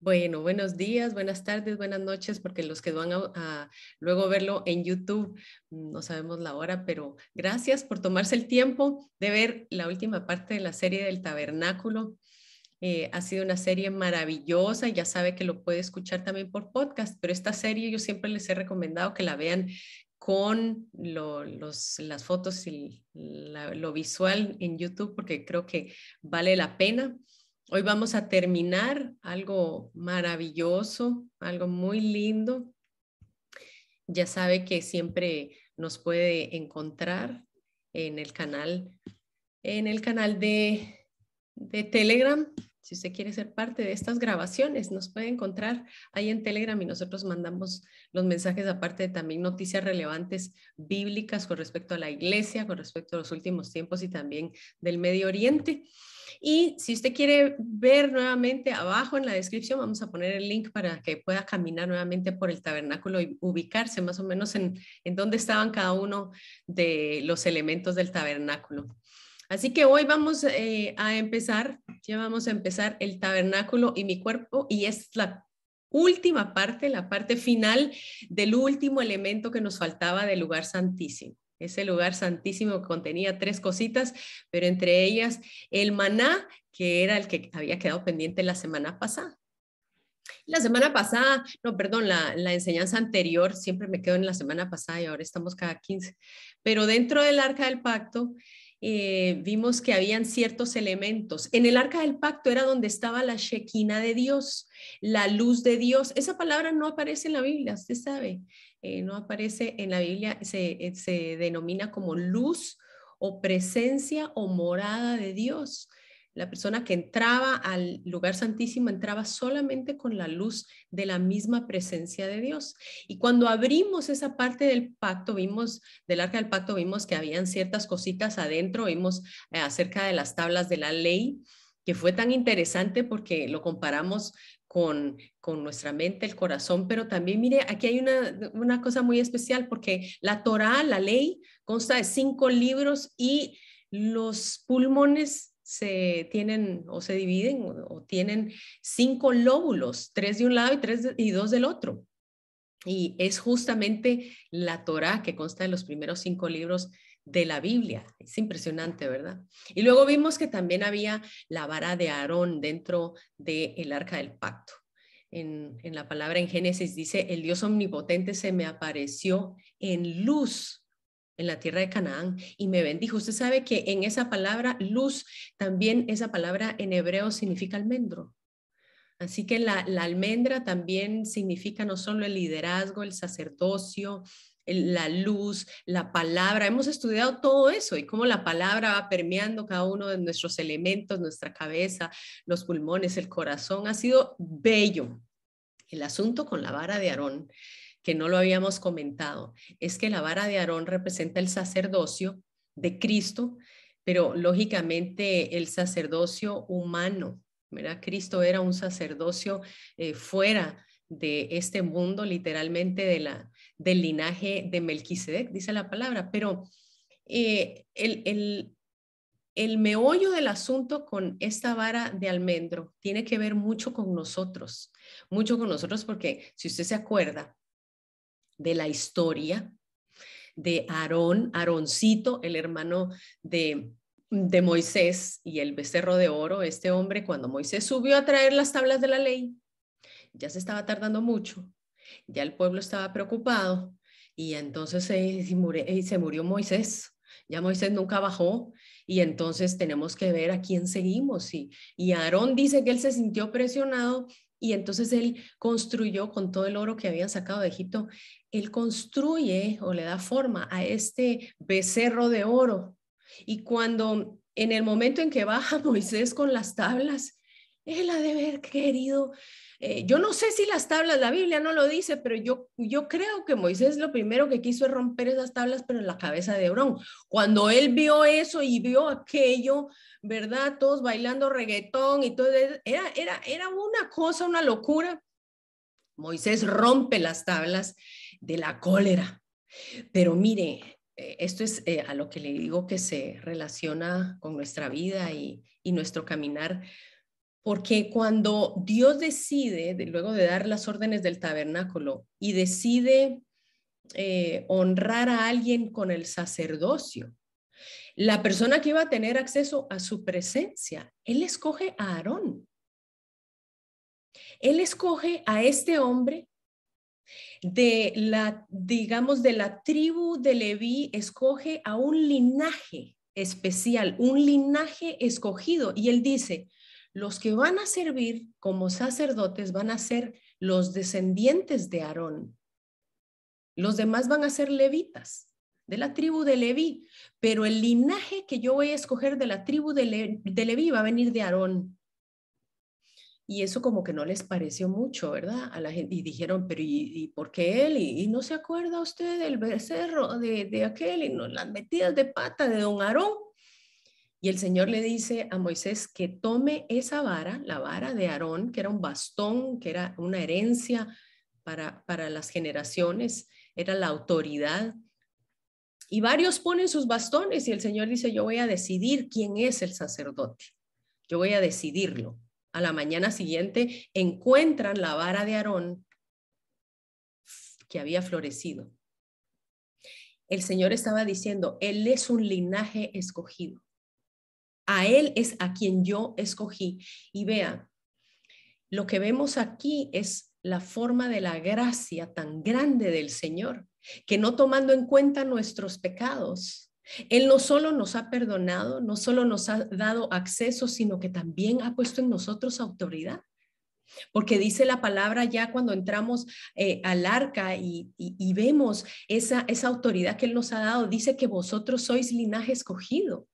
Bueno, buenos días, buenas tardes, buenas noches, porque los que van a, luego verlo en YouTube, no sabemos la hora, pero gracias por tomarse el tiempo de ver la última parte de la serie del tabernáculo. Eh, ha sido una serie maravillosa, ya sabe que lo puede escuchar también por podcast, pero esta serie yo siempre les he recomendado que la vean con las fotos y lo visual en YouTube, porque creo que vale la pena. Hoy vamos a terminar algo maravilloso, algo muy lindo. Ya sabe que siempre nos puede encontrar en el canal, en el canal de, de Telegram. Si usted quiere ser parte de estas grabaciones, nos puede encontrar ahí en Telegram y nosotros mandamos los mensajes, aparte de también noticias relevantes bíblicas con respecto a la iglesia, con respecto a los últimos tiempos y también del Medio Oriente. Y si usted quiere ver nuevamente abajo en la descripción, vamos a poner el link para que pueda caminar nuevamente por el tabernáculo y ubicarse más o menos en, en dónde estaban cada uno de los elementos del tabernáculo. Así que hoy vamos eh, a empezar, ya vamos a empezar el tabernáculo y mi cuerpo y es la última parte, la parte final del último elemento que nos faltaba del lugar santísimo. Ese lugar santísimo contenía tres cositas, pero entre ellas el maná, que era el que había quedado pendiente la semana pasada. La semana pasada, no, perdón, la, la, enseñanza anterior siempre me quedo en la semana pasada y ahora estamos cada 15. Pero dentro del arca del pacto eh, vimos que habían ciertos elementos. En el arca del pacto era donde estaba la Shekinah de Dios, la luz de Dios. Esa palabra no aparece en la Biblia, usted sabe, eh, no aparece en la Biblia, se, eh, se denomina como luz o presencia o morada de Dios. La persona que entraba al lugar santísimo entraba solamente con la luz de la misma presencia de Dios. Y cuando abrimos esa parte del pacto, vimos, del arca del pacto, vimos que habían ciertas cositas adentro, vimos eh, acerca de las tablas de la ley, que fue tan interesante porque lo comparamos con, con nuestra mente, el corazón, pero también mire, aquí hay una, una cosa muy especial porque la Torah, la ley, consta de cinco libros y los pulmones se tienen o se dividen o, tienen cinco lóbulos, tres de un lado y tres y dos del otro. Y es justamente la Torah que consta de los primeros cinco libros de la Biblia. Es impresionante, ¿verdad? Y luego vimos que también había la vara de Aarón dentro del arca del pacto. En, en, la palabra en Génesis dice, el Dios omnipotente se me apareció en luz en la tierra de Canaán y me bendijo. Usted sabe que en esa palabra luz, también esa palabra en hebreo significa almendro. Así que la, almendra también significa no solo el liderazgo, el sacerdocio, la luz, la palabra. Hemos estudiado todo eso y cómo la palabra va permeando cada uno de nuestros elementos, nuestra cabeza, los pulmones, el corazón. Ha sido bello. El asunto con la vara de Aarón que no lo habíamos comentado, es que la vara de Aarón representa el sacerdocio de Cristo, pero lógicamente el sacerdocio humano, ¿verdad? Cristo era un sacerdocio eh, fuera de este mundo, literalmente de la, del linaje de Melquisedec, dice la palabra, pero eh, el, el, el meollo del asunto con esta vara de almendro tiene que ver mucho con nosotros, mucho con nosotros porque si usted se acuerda, de la historia de Aarón, Aaroncito, el hermano de, de Moisés y el becerro de oro, este hombre, cuando Moisés subió a traer las tablas de la ley, ya se estaba tardando mucho, ya el pueblo estaba preocupado y entonces se, se murió Moisés, ya Moisés nunca bajó y entonces tenemos que ver a quién seguimos. Y, y Aarón dice que él se sintió presionado y entonces él construyó con todo el oro que habían sacado de Egipto, él construye o le da forma a este becerro de oro. Y cuando en el momento en que baja Moisés con las tablas, él ha de haber querido, eh, yo no sé si las tablas, la Biblia no lo dice, pero yo, yo creo que Moisés lo primero que quiso es romper esas tablas, pero en la cabeza de Hebrón. Cuando él vio eso y vio aquello, ¿verdad? Todos bailando reggaetón y todo, era, era, era una cosa, una locura. Moisés rompe las tablas de la cólera. Pero mire, eh, esto es eh, a lo que le digo que se relaciona con nuestra vida y, y nuestro caminar porque cuando Dios decide, luego de dar las órdenes del tabernáculo, y decide eh, honrar a alguien con el sacerdocio, la persona que iba a tener acceso a su presencia, Él escoge a Aarón. Él escoge a este hombre de la, digamos, de la tribu de Leví, escoge a un linaje especial, un linaje escogido. Y él dice, los que van a servir como sacerdotes van a ser los descendientes de Aarón. Los demás van a ser levitas, de la tribu de Leví, pero el linaje que yo voy a escoger de la tribu de, de Leví va a venir de Aarón. Y eso como que no les pareció mucho, ¿verdad? A la gente, y dijeron, pero ¿y, por qué él? ¿Y, no se acuerda usted del becerro de, de aquel y las metidas de pata de don Aarón? Y el Señor le dice a Moisés que tome esa vara, la vara de Aarón, que era un bastón, que era una herencia para, para las generaciones, era la autoridad. Y varios ponen sus bastones y el Señor dice, yo voy a decidir quién es el sacerdote. Yo voy a decidirlo a la mañana siguiente encuentran la vara de Aarón que había florecido. El Señor estaba diciendo, Él es un linaje escogido. A Él es a quien yo escogí. Y vea, lo que vemos aquí es la forma de la gracia tan grande del Señor, que no tomando en cuenta nuestros pecados, él no solo nos ha perdonado, no solo nos ha dado acceso, sino que también ha puesto en nosotros autoridad. Porque dice la palabra ya cuando entramos eh, al arca y, vemos esa, esa autoridad que Él nos ha dado, dice que vosotros sois linaje escogido,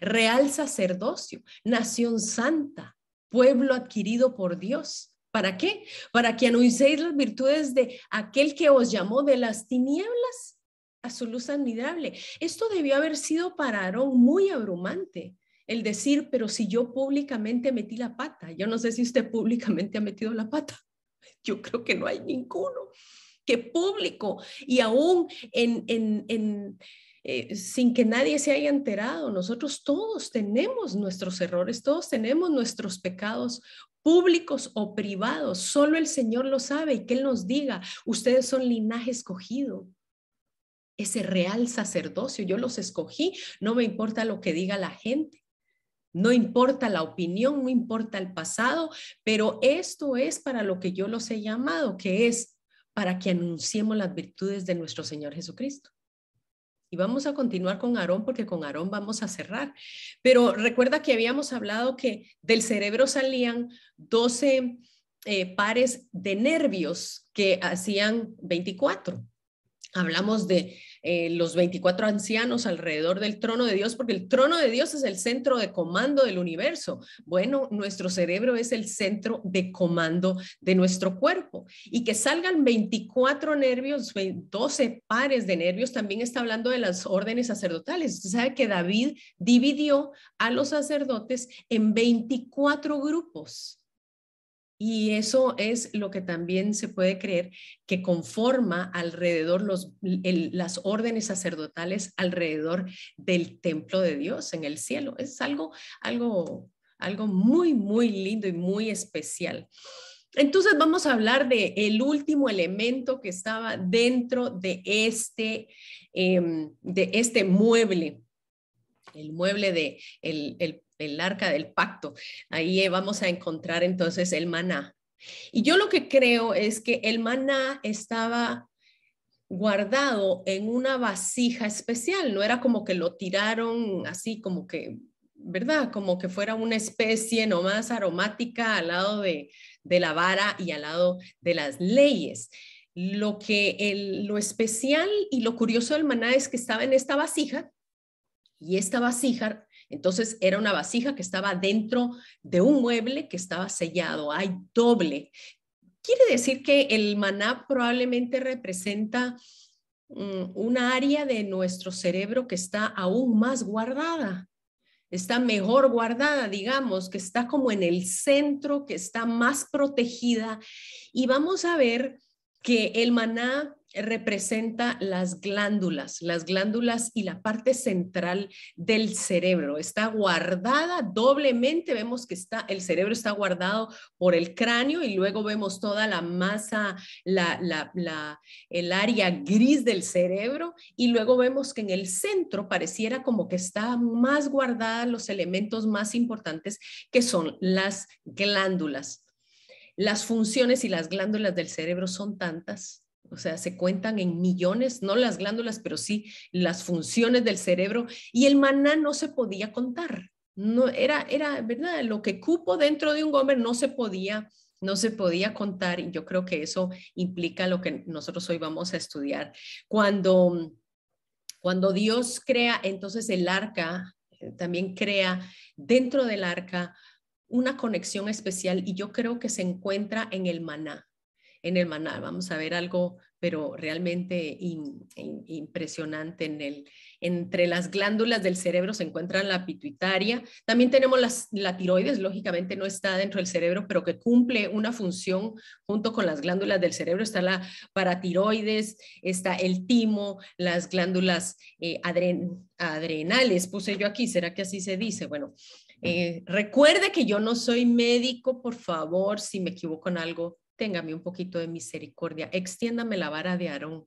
real sacerdocio, nación santa, pueblo adquirido por Dios. ¿Para qué? Para que anunciéis las virtudes de aquel que os llamó de las tinieblas a su luz admirable. Esto debió haber sido para Aarón muy abrumante, el decir, pero si yo públicamente metí la pata, yo no sé si usted públicamente ha metido la pata, yo creo que no hay ninguno que público y aún en, en, eh, sin que nadie se haya enterado, nosotros todos tenemos nuestros errores, todos tenemos nuestros pecados públicos o privados, solo el Señor lo sabe y que Él nos diga, ustedes son linaje escogido, ese real sacerdocio. Yo los escogí, no me importa lo que diga la gente. No importa la opinión, no importa el pasado, pero esto es para lo que yo los he llamado, que es para que anunciemos las virtudes de nuestro Señor Jesucristo. Y vamos a continuar con Aarón porque con Aarón vamos a cerrar. Pero recuerda que habíamos hablado que del cerebro salían 12 eh, pares de nervios que hacían 24. Hablamos de eh, los 24 ancianos alrededor del trono de Dios, porque el trono de Dios es el centro de comando del universo. Bueno, nuestro cerebro es el centro de comando de nuestro cuerpo. Y que salgan 24 nervios, 12 pares de nervios, también está hablando de las órdenes sacerdotales. Usted sabe que David dividió a los sacerdotes en 24 grupos. Y eso es lo que también se puede creer que conforma alrededor los, las órdenes sacerdotales alrededor del templo de Dios en el cielo. Es algo, algo, algo muy, muy lindo y muy especial. Entonces vamos a hablar de el último elemento que estaba dentro de este, em, de este mueble, el mueble de el, el, el arca del pacto. Ahí eh, vamos a encontrar entonces el maná. Y yo lo que creo es que el maná estaba guardado en una vasija especial, no era como que lo tiraron así como que, ¿verdad? Como que fuera una especie nomás aromática al lado de, la vara y al lado de las leyes. Lo que el, lo especial y lo curioso del maná es que estaba en esta vasija y esta vasija entonces era una vasija que estaba dentro de un mueble que estaba sellado, hay doble. Quiere decir que el maná probablemente representa mm, una área de nuestro cerebro que está aún más guardada, está mejor guardada, digamos, que está como en el centro, que está más protegida. Y vamos a ver que el maná representa las glándulas, las glándulas y la parte central del cerebro. Está guardada doblemente, vemos que está, el cerebro está guardado por el cráneo y luego vemos toda la masa, la, la, el área gris del cerebro y luego vemos que en el centro pareciera como que está más guardada los elementos más importantes que son las glándulas. Las funciones y las glándulas del cerebro son tantas o sea, se cuentan en millones, no las glándulas, pero sí las funciones del cerebro, y el maná no se podía contar. No era, era, ¿verdad? Lo que cupo dentro de un gomer no se podía, no se podía contar, y yo creo que eso implica lo que nosotros hoy vamos a estudiar. Cuando, cuando Dios crea, entonces el arca eh, también crea dentro del arca una conexión especial y yo creo que se encuentra en el maná en el maná. Vamos a ver algo, pero realmente impresionante en el, entre las glándulas del cerebro se encuentra la pituitaria. También tenemos las, la tiroides, lógicamente no está dentro del cerebro, pero que cumple una función junto con las glándulas del cerebro. Está la paratiroides, está el timo, las glándulas eh, adrenales, puse yo aquí, ¿será que así se dice? Bueno, eh, recuerde que yo no soy médico, por favor, si me equivoco en algo, téngame un poquito de misericordia, extiéndame la vara de Aarón.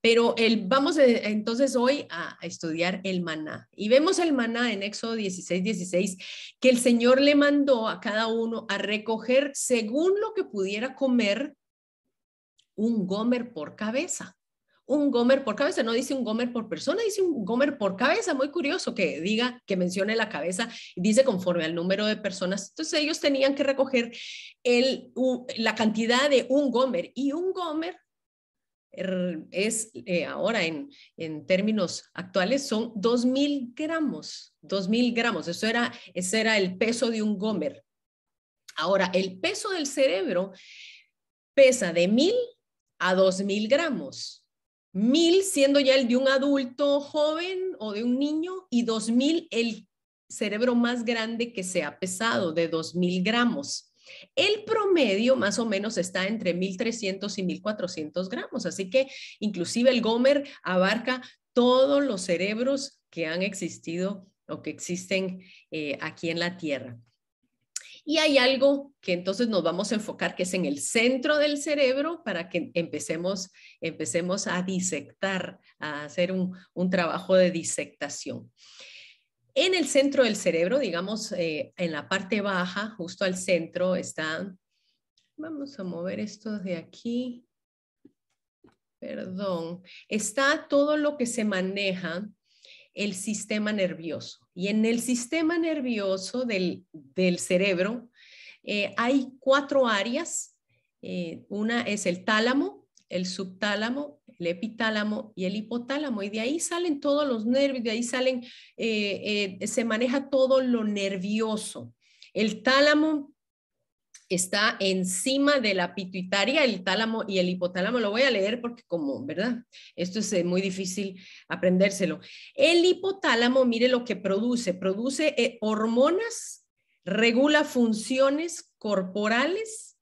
Pero el, vamos entonces hoy a, estudiar el maná. Y vemos el maná en Éxodo 16, 16, que el Señor le mandó a cada uno a recoger según lo que pudiera comer un gomer por cabeza un gomer por cabeza, no dice un gomer por persona, dice un gomer por cabeza, muy curioso que diga, que mencione la cabeza, dice conforme al número de personas. Entonces ellos tenían que recoger el, la cantidad de un gomer y un gomer er, es eh, ahora en, en, términos actuales son 2.000 gramos, 2.000 gramos, eso era, ese era el peso de un gomer. Ahora, el peso del cerebro pesa de 1.000 a 2.000 gramos. Mil siendo ya el de un adulto joven o de un niño y dos mil el cerebro más grande que se ha pesado de dos mil gramos. El promedio más o menos está entre 1300 y 1400 gramos, así que inclusive el Gomer abarca todos los cerebros que han existido o que existen eh, aquí en la Tierra. Y hay algo que entonces nos vamos a enfocar, que es en el centro del cerebro, para que empecemos, empecemos a disectar, a hacer un, trabajo de disectación. En el centro del cerebro, digamos, eh, en la parte baja, justo al centro, está, vamos a mover esto de aquí, perdón, está todo lo que se maneja el sistema nervioso. Y en el sistema nervioso del, cerebro eh, hay cuatro áreas. Eh, una es el tálamo, el subtálamo, el epitálamo y el hipotálamo. Y de ahí salen todos los nervios, de ahí salen, eh, se maneja todo lo nervioso. El tálamo está encima de la pituitaria, el tálamo y el hipotálamo. Lo voy a leer porque como, ¿verdad? Esto es eh, muy difícil aprendérselo. El hipotálamo, mire lo que produce. Produce eh, hormonas, regula funciones corporales,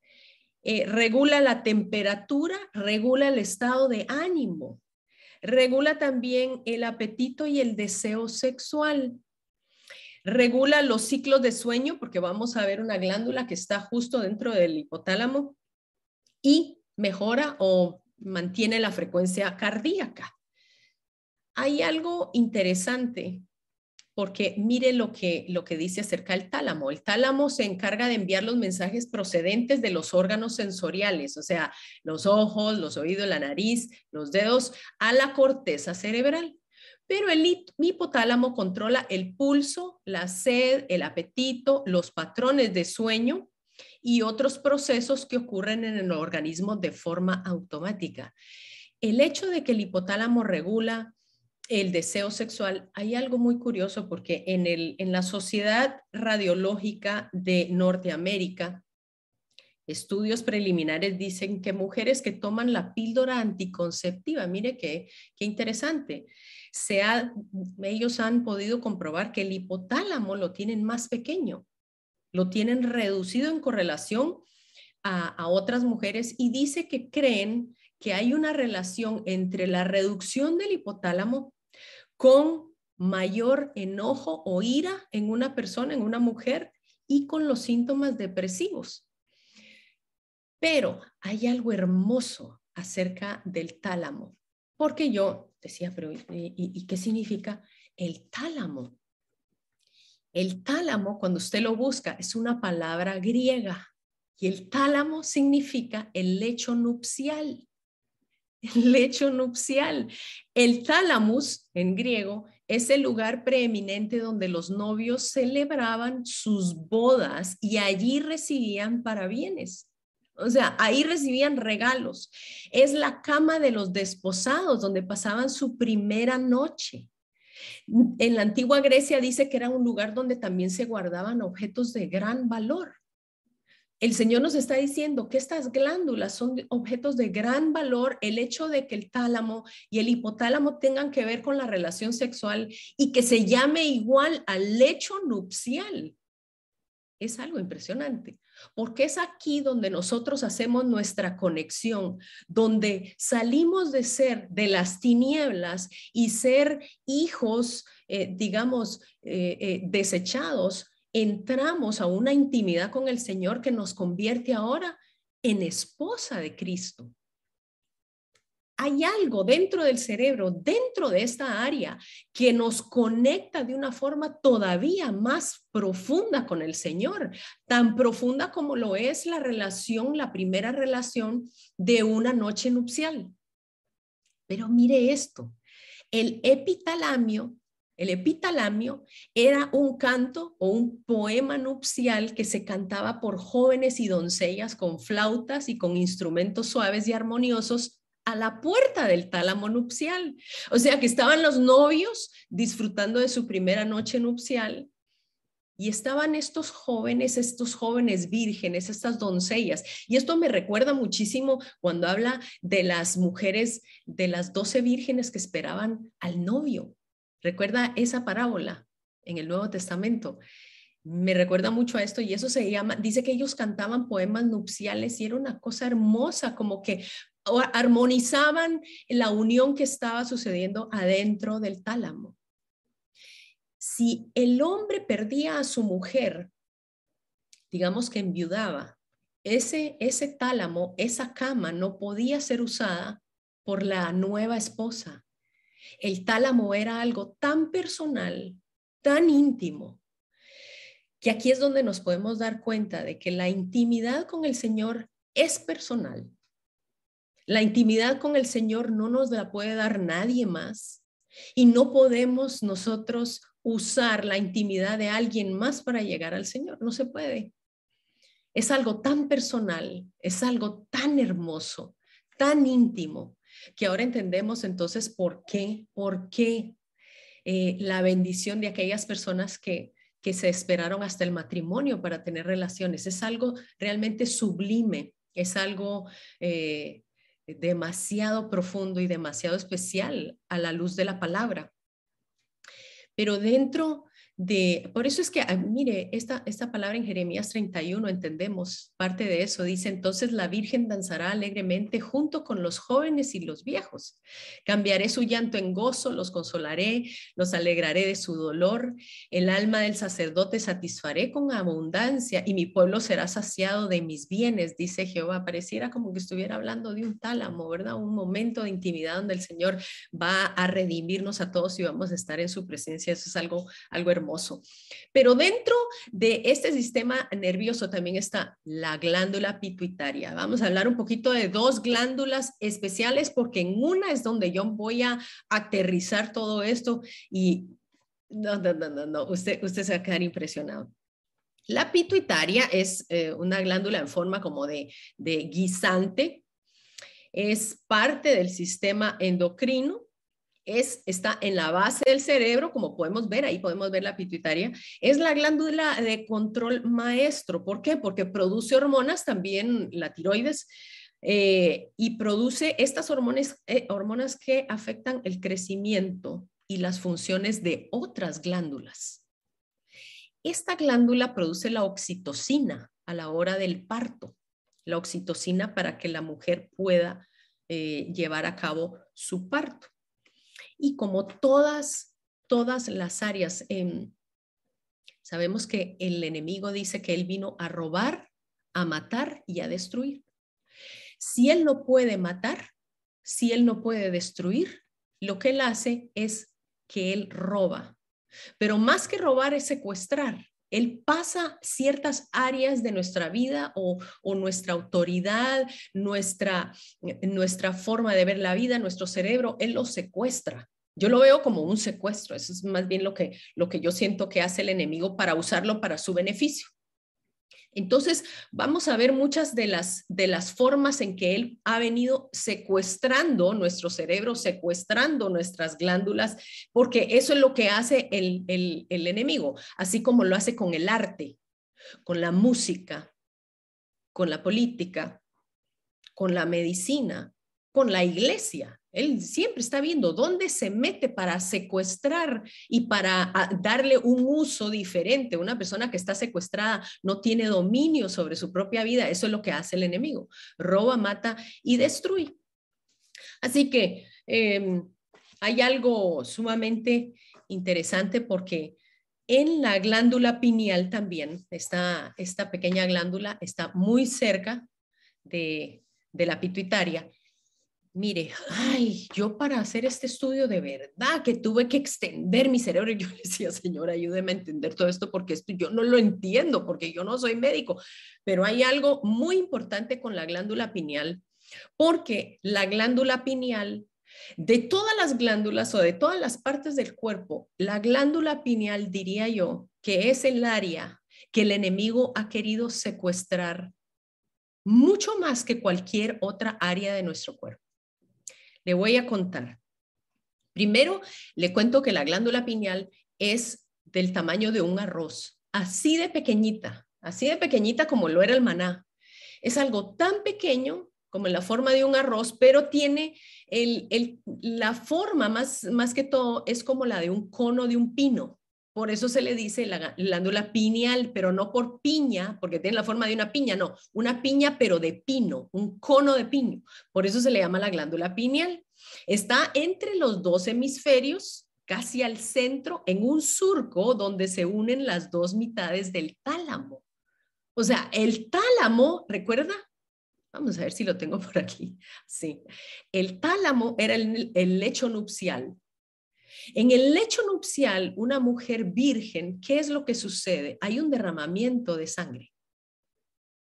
eh, regula la temperatura, regula el estado de ánimo, regula también el apetito y el deseo sexual Regula los ciclos de sueño porque vamos a ver una glándula que está justo dentro del hipotálamo y mejora o mantiene la frecuencia cardíaca. Hay algo interesante porque mire lo que, lo que dice acerca del tálamo. El tálamo se encarga de enviar los mensajes procedentes de los órganos sensoriales, o sea, los ojos, los oídos, la nariz, los dedos, a la corteza cerebral pero el hipotálamo controla el pulso, la sed, el apetito, los patrones de sueño y otros procesos que ocurren en el organismo de forma automática. El hecho de que el hipotálamo regula el deseo sexual, hay algo muy curioso porque en, el, en la Sociedad Radiológica de Norteamérica, estudios preliminares dicen que mujeres que toman la píldora anticonceptiva, mire qué, qué interesante, ellos han podido comprobar que el hipotálamo lo tienen más pequeño, lo tienen reducido en correlación a, otras mujeres y dice que creen que hay una relación entre la reducción del hipotálamo con mayor enojo o ira en una persona, en una mujer, y con los síntomas depresivos. Pero hay algo hermoso acerca del tálamo, porque yo decía, pero ¿y, qué significa el tálamo? El tálamo, cuando usted lo busca, es una palabra griega y el tálamo significa el lecho nupcial. El lecho nupcial. El tálamus en griego es el lugar preeminente donde los novios celebraban sus bodas y allí recibían parabienes. O sea, ahí recibían regalos. Es la cama de los desposados donde pasaban su primera noche. En la antigua Grecia dice que era un lugar donde también se guardaban objetos de gran valor. El Señor nos está diciendo que estas glándulas son objetos de gran valor, el hecho de que el tálamo y el hipotálamo tengan que ver con la relación sexual y que se llame igual al lecho nupcial. Es algo impresionante, porque es aquí donde nosotros hacemos nuestra conexión, donde salimos de ser de las tinieblas y ser hijos, eh, digamos, eh, eh, desechados entramos a una intimidad con el Señor que nos convierte ahora en esposa de Cristo. Hay algo dentro del cerebro, dentro de esta área, que nos conecta de una forma todavía más profunda con el Señor, tan profunda como lo es la relación, la primera relación de una noche nupcial. Pero mire esto, el epitalamio el epitalamio era un canto o un poema nupcial que se cantaba por jóvenes y doncellas con flautas y con instrumentos suaves y armoniosos a la puerta del tálamo nupcial. O sea que estaban los novios disfrutando de su primera noche nupcial y estaban estos jóvenes, estos jóvenes vírgenes, estas doncellas. Y esto me recuerda muchísimo cuando habla de las mujeres, de las doce vírgenes que esperaban al novio. Recuerda esa parábola en el Nuevo Testamento. Me recuerda mucho a esto y eso se llama, dice que ellos cantaban poemas nupciales y era una cosa hermosa, como que armonizaban la unión que estaba sucediendo adentro del tálamo. Si el hombre perdía a su mujer, digamos que enviudaba, ese, ese tálamo, esa cama no podía ser usada por la nueva esposa. El tálamo era algo tan personal, tan íntimo, que aquí es donde nos podemos dar cuenta de que la intimidad con el Señor es personal. La intimidad con el Señor no nos la puede dar nadie más y no podemos nosotros usar la intimidad de alguien más para llegar al Señor. No se puede. Es algo tan personal, es algo tan hermoso, tan íntimo, que ahora entendemos entonces por qué, por qué eh, la bendición de aquellas personas que, que se esperaron hasta el matrimonio para tener relaciones. Es algo realmente sublime, es algo eh, demasiado profundo y demasiado especial a la luz de la palabra. Pero dentro por eso es que, ah, mire, esta, esta palabra en Jeremías 31 entendemos parte de eso. Dice, entonces la Virgen danzará alegremente junto con los jóvenes y los viejos. Cambiaré su llanto en gozo, los consolaré, los alegraré de su dolor. El alma del sacerdote satisfaré con abundancia y mi pueblo será saciado de mis bienes, dice Jehová. Pareciera como que estuviera hablando de un tálamo, ¿verdad? Un momento de intimidad donde el Señor va a redimirnos a todos y vamos a estar en su presencia. Eso es algo, algo hermoso pero dentro de este sistema nervioso también está la glándula pituitaria. Vamos a hablar un poquito de dos glándulas especiales porque en una es donde yo voy a aterrizar todo esto y no, no, no, no, Usted, usted se va a quedar impresionado. La pituitaria es eh, una glándula en forma como de, de guisante. Es parte del sistema endocrino es, está en la base del cerebro, como podemos ver, ahí podemos ver la pituitaria, es la glándula de control maestro. ¿Por qué? Porque produce hormonas, también la tiroides, eh, y produce estas hormonas, eh, hormonas que afectan el crecimiento y las funciones de otras glándulas. Esta glándula produce la oxitocina a la hora del parto, la oxitocina para que la mujer pueda eh, llevar a cabo su parto. Y como todas, todas las áreas, em, sabemos que el enemigo dice que él vino a robar, a matar y a destruir. Si él no puede matar, si él no puede destruir, lo que él hace es que él roba. Pero más que robar es secuestrar. Él pasa ciertas áreas de nuestra vida o, nuestra autoridad, nuestra, forma de ver la vida, nuestro cerebro, Él lo secuestra. Yo lo veo como un secuestro. Eso es más bien lo que yo siento que hace el enemigo para usarlo para su beneficio. Entonces, vamos a ver muchas de las, de las formas en que él ha venido secuestrando nuestro cerebro, secuestrando nuestras glándulas, porque eso es lo que hace el, el enemigo, así como lo hace con el arte, con la música, con la política, con la medicina, con la iglesia. Él siempre está viendo dónde se mete para secuestrar y para ah, darle un uso diferente. Una persona que está secuestrada no tiene dominio sobre su propia vida. Eso es lo que hace el enemigo. Roba, mata y destruye. Así que em, hay algo sumamente interesante porque en la glándula pineal también, está esta pequeña glándula está muy cerca de la pituitaria mire, ay, yo para hacer este estudio de verdad que tuve que extender mi cerebro. Yo decía, Señor, ayúdeme a entender todo esto porque esto yo no lo entiendo, porque yo no soy médico. Pero hay algo muy importante con la glándula pineal, porque la glándula pineal, de todas las glándulas o de todas las partes del cuerpo, la glándula pineal, diría yo, que es el área que el enemigo ha querido secuestrar mucho más que cualquier otra área de nuestro cuerpo. Le voy a contar. Primero, le cuento que la glándula pineal es del tamaño de un arroz, así de pequeñita, así de pequeñita como lo era el maná. Es algo tan pequeño como en la forma de un arroz, pero tiene la forma más, más que todo es como la de un cono de un pino. Por eso se le dice la glándula pineal, pero no por piña, porque tiene la forma de una piña, no, una piña pero de pino, un cono de pino. Por eso se le llama la glándula pineal. Está entre los dos hemisferios, casi al centro, en un surco donde se unen las dos mitades del tálamo. O sea, el tálamo, ¿recuerda? Vamos a ver si lo tengo por aquí. Sí, el tálamo era el, el lecho nupcial en el lecho nupcial, una mujer virgen, ¿qué es lo que sucede? Hay un derramamiento de sangre.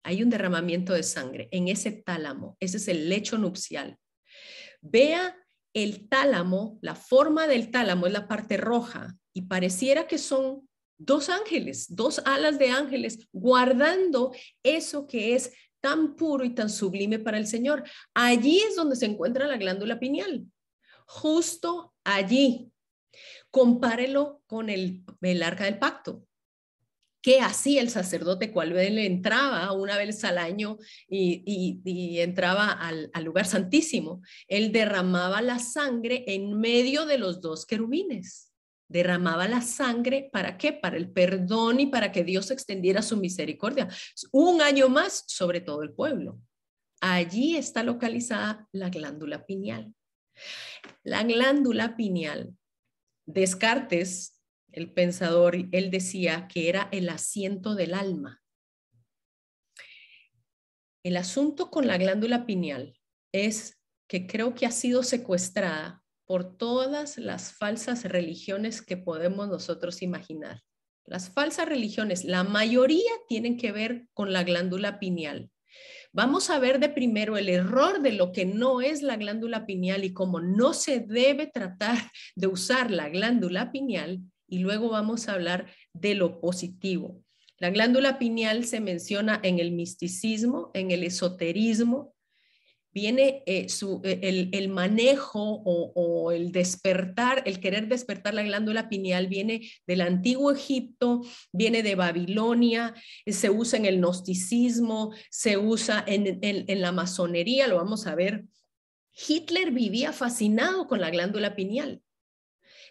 Hay un derramamiento de sangre en ese tálamo. Ese es el lecho nupcial. Vea el tálamo, la forma del tálamo es la parte roja y pareciera que son dos ángeles, dos alas de ángeles guardando eso que es tan puro y tan sublime para el Señor. Allí es donde se encuentra la glándula pineal. Justo allí, Compárelo con el, arca del pacto. ¿Qué hacía el sacerdote cuando él entraba una vez al año y, entraba al, al, lugar santísimo? Él derramaba la sangre en medio de los dos querubines. Derramaba la sangre para qué? Para el perdón y para que Dios extendiera su misericordia. Un año más sobre todo el pueblo. Allí está localizada la glándula pineal. La glándula pineal Descartes, el pensador, él decía que era el asiento del alma. El asunto con la glándula pineal es que creo que ha sido secuestrada por todas las falsas religiones que podemos nosotros imaginar. Las falsas religiones, la mayoría tienen que ver con la glándula pineal. Vamos a ver de primero el error de lo que no es la glándula pineal y cómo no se debe tratar de usar la glándula pineal y luego vamos a hablar de lo positivo. La glándula pineal se menciona en el misticismo, en el esoterismo, viene eh, eh, el, manejo o, el despertar, el querer despertar la glándula pineal viene del antiguo Egipto, viene de Babilonia, eh, se usa en el gnosticismo, se usa en, en la masonería, lo vamos a ver. Hitler vivía fascinado con la glándula pineal.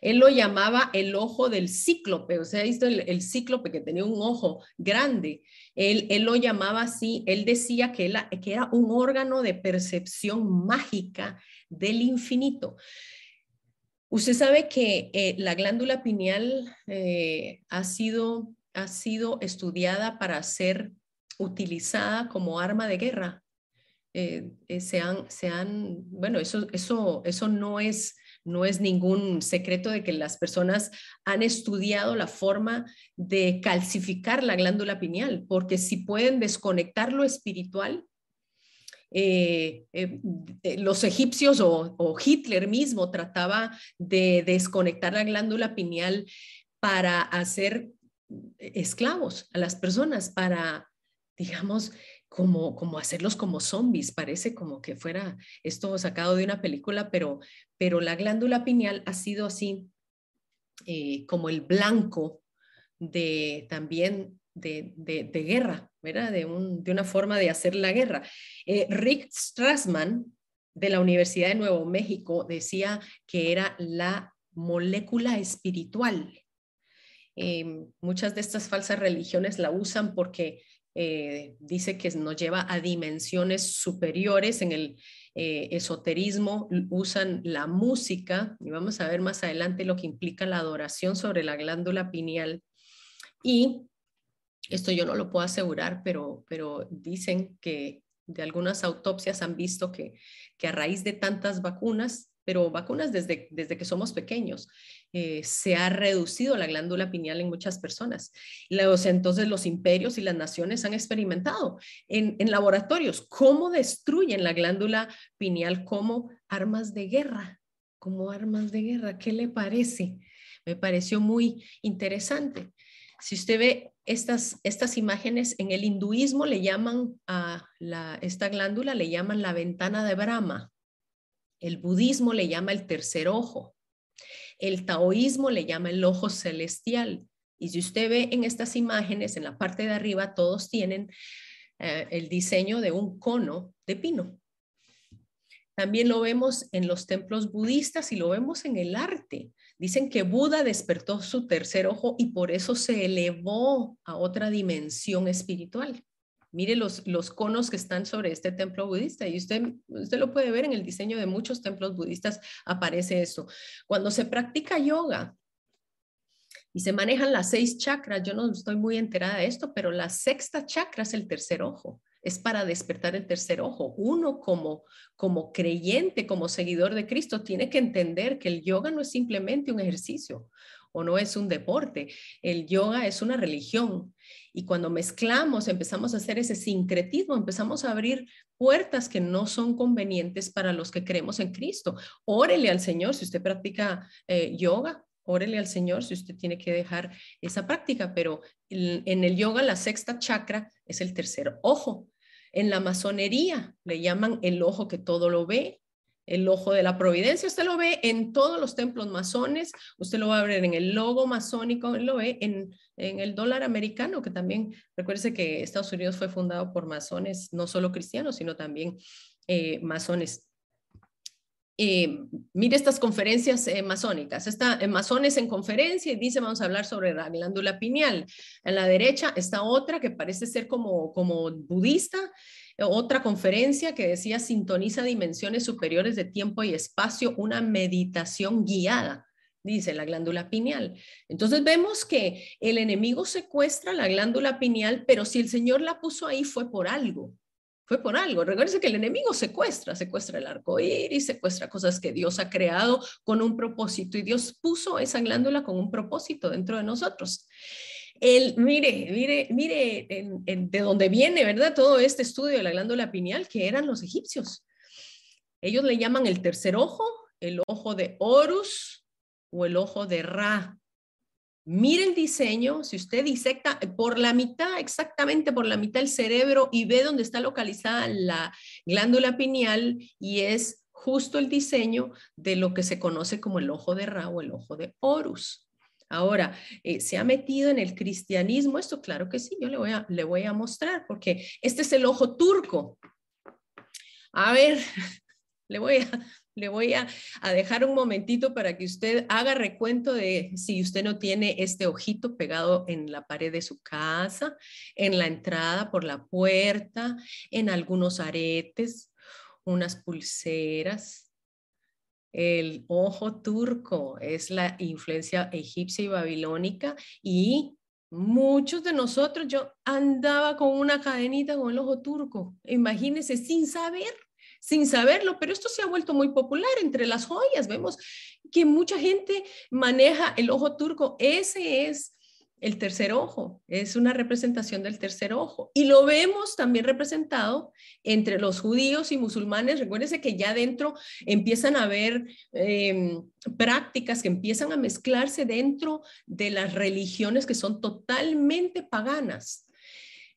Él lo llamaba el ojo del cíclope, o sea, visto el, el cíclope que tenía un ojo grande. Él, él lo llamaba así, él decía que, era un órgano de percepción mágica del infinito. Usted sabe que eh, la glándula pineal eh, ha, sido, ha sido estudiada para ser utilizada como arma de guerra. Eh, se han, bueno, eso, eso, eso no es no es ningún secreto de que las personas han estudiado la forma de calcificar la glándula pineal, porque si pueden desconectar lo espiritual, eh, eh, eh, los egipcios o, Hitler mismo trataba de desconectar la glándula pineal para hacer esclavos a las personas, para, digamos, como, como hacerlos como zombies. Parece como que fuera esto sacado de una película, pero, pero la glándula pineal ha sido así como el blanco de también de, de guerra, ¿verdad? De, una forma de hacer la guerra. Eh, Rick Strassman, de la Universidad de Nuevo México, decía que era la molécula espiritual. Eh, muchas de estas falsas religiones la usan porque eh, dice que nos lleva a dimensiones superiores en el esoterismo, usan la música, y vamos a ver más adelante lo que implica la adoración sobre la glándula pineal. Y esto yo no lo puedo asegurar, pero, pero dicen que de algunas autopsias han visto que, que a raíz de tantas vacunas, pero vacunas desde, desde que somos pequeños, eh, se ha reducido la glándula pineal en muchas personas. Los, entonces los imperios y las naciones han experimentado en, en laboratorios cómo destruyen la glándula pineal como armas de guerra, como armas de guerra. ¿Qué le parece? Me pareció muy interesante. Si usted ve estas, estas imágenes, en el hinduismo le llaman a la, esta glándula, le llaman la ventana de Brahma. El budismo le llama el tercer ojo. El taoísmo le llama el ojo celestial. Y si usted ve en estas imágenes, en la parte de arriba, todos tienen eh, el diseño de un cono de pino. También lo vemos en los templos budistas y lo vemos en el arte. Dicen que Buda despertó su tercer ojo y por eso se elevó a otra dimensión espiritual. Mire los, los conos que están sobre este templo budista y usted, usted lo puede ver en el diseño de muchos templos budistas, aparece eso. Cuando se practica yoga, y se manejan las seis chakras. Yo no estoy muy enterada de esto, pero la sexta chakra es el tercer ojo es para despertar el tercer ojo. Uno como, como creyente, como seguidor de Cristo, tiene que entender que el yoga no es simplemente un ejercicio o no es un deporte. El yoga es una religión. Y cuando mezclamos, empezamos a hacer ese sincretismo, empezamos a abrir puertas que no son convenientes para los que creemos en Cristo. Órele al Señor si usted practica eh, yoga, órele al Señor si usted tiene que dejar esa práctica, pero en el yoga la sexta chakra es el tercer ojo. En la masonería le llaman el ojo que todo lo ve, el ojo de la providencia. Usted lo ve en todos los templos masones, usted lo va a ver en el logo masónico, lo ve en, en el dólar americano, que también, recuérdese que Estados Unidos fue fundado por masones, no solo cristianos, sino también eh, masones eh, mire estas conferencias eh, masónicas. Está en masones en conferencia y dice vamos a hablar sobre la glándula pineal. En la derecha está otra que parece ser como, como budista, otra conferencia que decía sintoniza dimensiones superiores de tiempo y espacio, una meditación guiada dice la glándula pineal. Entonces vemos que el enemigo secuestra la glándula pineal, pero si el Señor la puso ahí fue por algo fue por algo. Recuerden que el enemigo secuestra, secuestra el arco iris, secuestra cosas que Dios ha creado con un propósito y Dios puso esa glándula con un propósito dentro de nosotros. El, mire, mire, mire de dónde viene, ¿verdad? Todo este estudio de la glándula pineal que eran los egipcios. Ellos le llaman el tercer ojo, el ojo de Horus o el ojo de Ra. Mire el diseño, si usted disecta por la mitad, exactamente por la mitad el cerebro y ve dónde está localizada la glándula pineal y es justo el diseño de lo que se conoce como el ojo de Ra o el ojo de Horus. Ahora, eh, ¿se ha metido en el cristianismo esto? Claro que sí, yo le voy, a, le voy a mostrar porque este es el ojo turco. A ver, le voy a, le voy a, dejar un momentito para que usted haga recuento de si usted no tiene este ojito pegado en la pared de su casa, en la entrada por la puerta, en algunos aretes, unas pulseras. El ojo turco es la influencia egipcia y babilónica y muchos de nosotros, yo andaba con una cadenita con el ojo turco, imagínense, sin saber sin saberlo, pero esto se ha vuelto muy popular entre las joyas. Vemos que mucha gente maneja el ojo turco. Ese es el tercer ojo, es una representación del tercer ojo. Y lo vemos también representado entre los judíos y musulmanes. Recuérdense que ya dentro empiezan a haber em, prácticas que empiezan a mezclarse dentro de las religiones que son totalmente paganas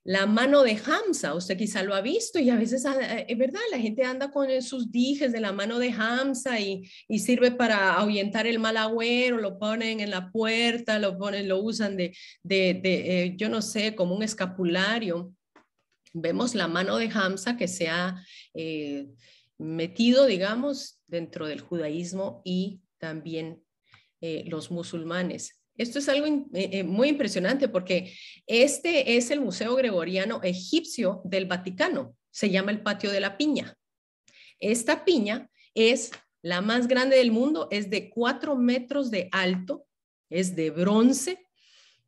la mano de Hamza, usted quizá lo ha visto y a veces, ah, eh, es verdad, la gente anda con sus dijes de la mano de Hamza y, sirve para ahuyentar el mal agüero, lo ponen en la puerta, lo ponen, lo usan de, de, eh, yo no sé, como un escapulario. Vemos la mano de Hamza que se ha eh, metido, digamos, dentro del judaísmo y también los musulmanes. Esto es algo eh, eh, muy impresionante porque este es el Museo Gregoriano Egipcio del Vaticano. Se llama el Patio de la Piña. Esta piña es la más grande del mundo, es de cuatro metros de alto, es de bronce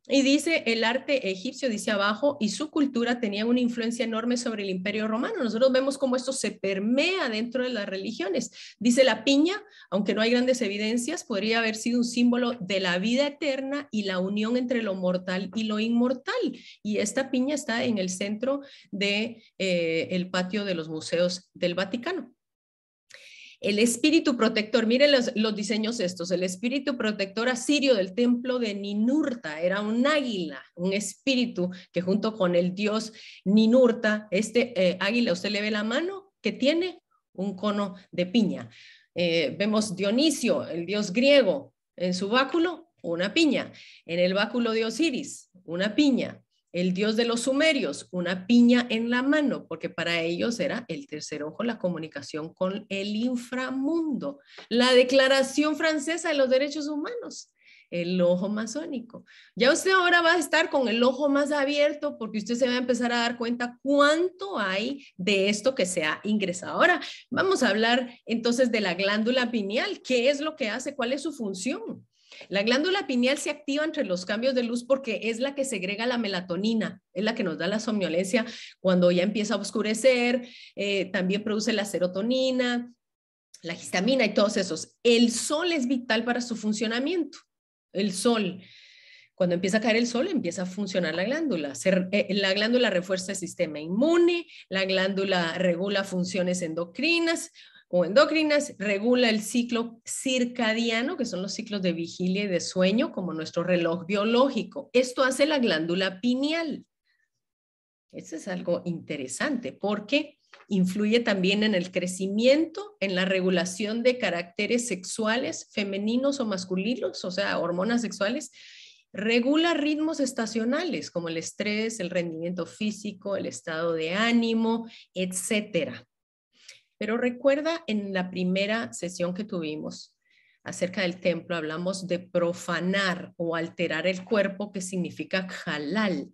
y dice, el arte egipcio, dice abajo, y su cultura tenían una influencia enorme sobre el imperio romano. Nosotros vemos cómo esto se permea dentro de las religiones. Dice la piña, aunque no hay grandes evidencias, podría haber sido un símbolo de la vida eterna y la unión entre lo mortal y lo inmortal. Y esta piña está en el centro del de, eh, el patio de los museos del Vaticano. El espíritu protector, miren los, diseños estos, el espíritu protector asirio del templo de Ninurta era un águila, un espíritu que junto con el dios Ninurta, este eh, águila, usted le ve la mano que tiene un cono de piña. Eh, vemos Dionisio, el dios griego, en su báculo, una piña. En el báculo de Osiris, una piña el dios de los sumerios, una piña en la mano, porque para ellos era el tercer ojo, la comunicación con el inframundo. La Declaración Francesa de los Derechos Humanos, el ojo masónico. Ya usted ahora va a estar con el ojo más abierto porque usted se va a empezar a dar cuenta cuánto hay de esto que se ha ingresado. Ahora vamos a hablar entonces de la glándula pineal. ¿Qué es lo que hace? ¿Cuál es su función? La glándula pineal se activa entre los cambios de luz porque es la que segrega la melatonina, es la que nos da la somnolencia cuando ya empieza a oscurecer, eh, también produce la serotonina, la histamina y todos esos. El sol es vital para su funcionamiento. El sol. Cuando empieza a caer el sol, empieza a funcionar la glándula. Eh, la glándula refuerza el sistema inmune, la glándula regula funciones endocrinas, o endocrinas, regula el ciclo circadiano, que son los ciclos de vigilia y de sueño, como nuestro reloj biológico. Esto hace la glándula pineal. Eso es algo interesante porque influye también en el crecimiento, en la regulación de caracteres sexuales femeninos o masculinos, o sea, hormonas sexuales. Regula ritmos estacionales como el estrés, el rendimiento físico, el estado de ánimo, etcétera. Pero recuerda en la primera sesión que tuvimos acerca del templo, hablamos de profanar o alterar el cuerpo, que significa halal.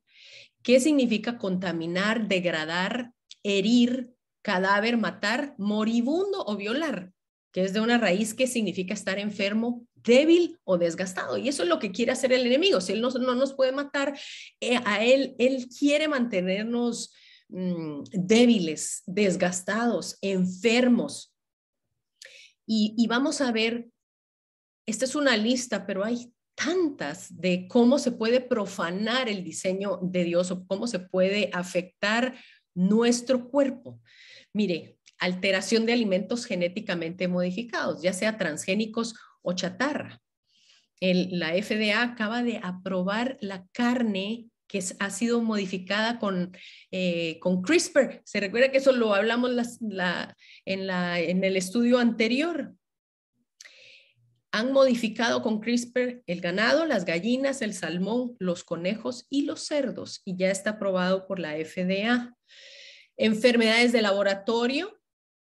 ¿Qué significa contaminar, degradar, herir, cadáver, matar, moribundo o violar? Que es de una raíz que significa estar enfermo, débil o desgastado. Y eso es lo que quiere hacer el enemigo. Si él no, nos puede matar, eh, a él, él quiere mantenernos Mm, débiles, desgastados, enfermos. Y, vamos a ver, esta es una lista, pero hay tantas de cómo se puede profanar el diseño de Dios o cómo se puede afectar nuestro cuerpo. Mire, alteración de alimentos genéticamente modificados, ya sea transgénicos o chatarra. la FDA acaba de aprobar la carne que ha sido modificada con, eh, con CRISPR. Se recuerda que eso lo hablamos en, la, en el estudio anterior. Han modificado con CRISPR el ganado, las gallinas, el salmón, los conejos y los cerdos y ya está aprobado por la FDA. Enfermedades de laboratorio,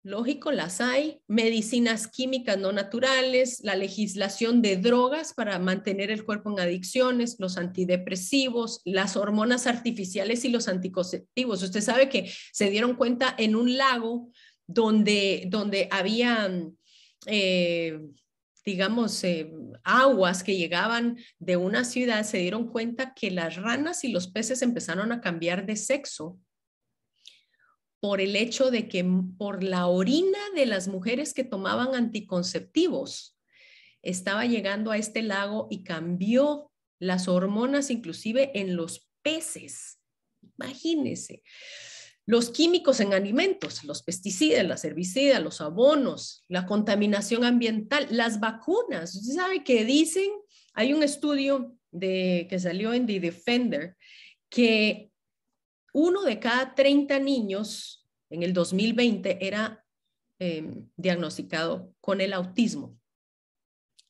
lógico, las hay, medicinas químicas no naturales, la legislación de drogas para mantener el cuerpo en adicciones, los antidepresivos, las hormonas artificiales y los anticonceptivos. Usted sabe que se dieron cuenta en un lago donde, donde había, eh, digamos, eh, aguas que llegaban de una ciudad, se dieron cuenta que las ranas y los peces empezaron a cambiar de sexo por el hecho de que por la orina de las mujeres que tomaban anticonceptivos estaba llegando a este lago y cambió las hormonas inclusive en los peces. Imagínense. Los químicos en alimentos, los pesticidas, las herbicidas, los abonos, la contaminación ambiental, las vacunas. Usted sabe que dicen, hay un estudio de, que salió en The Defender que uno de cada 30 niños en el 2020 era em, diagnosticado con el autismo.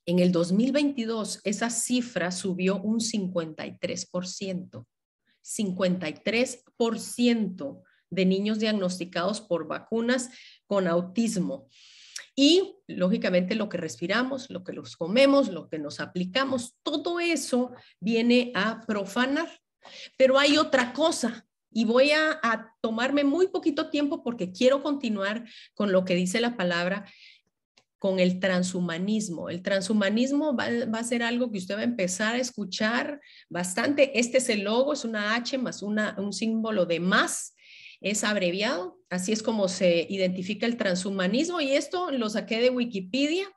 En el 2022 esa cifra subió un 53%. 53% de niños diagnosticados por vacunas con autismo. Y lógicamente lo que respiramos, lo que los comemos, lo que nos aplicamos, todo eso viene a profanar. Pero hay otra cosa y voy a, tomarme muy poquito tiempo porque quiero continuar con lo que dice la palabra con el transhumanismo. El transhumanismo va, a ser algo que usted va a empezar a escuchar bastante. Este es el logo, es una H más un símbolo de más, es abreviado. Así es como se identifica el transhumanismo y esto lo saqué de Wikipedia.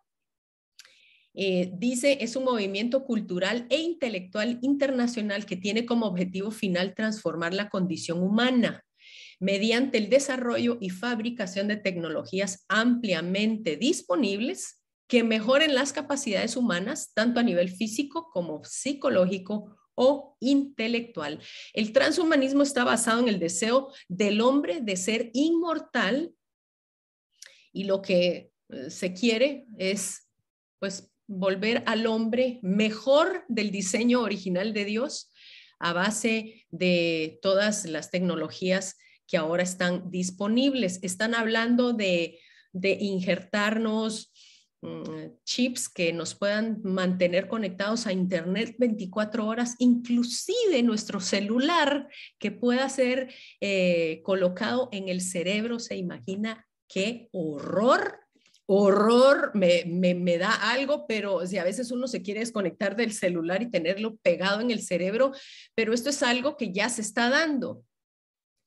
Eh, dice, es un movimiento cultural e intelectual internacional que tiene como objetivo final transformar la condición humana mediante el desarrollo y fabricación de tecnologías ampliamente disponibles que mejoren las capacidades humanas, tanto a nivel físico como psicológico o intelectual. El transhumanismo está basado en el deseo del hombre de ser inmortal y lo que eh, se quiere es pues volver al hombre mejor del diseño original de Dios a base de todas las tecnologías que ahora están disponibles. Están hablando de, de injertarnos mm, chips que nos puedan mantener conectados a Internet 24 horas, inclusive nuestro celular que pueda ser eh, colocado en el cerebro. ¿Se imagina qué horror? Horror, me, me, da algo, pero si a veces uno se quiere desconectar del celular y tenerlo pegado en el cerebro, pero esto es algo que ya se está dando.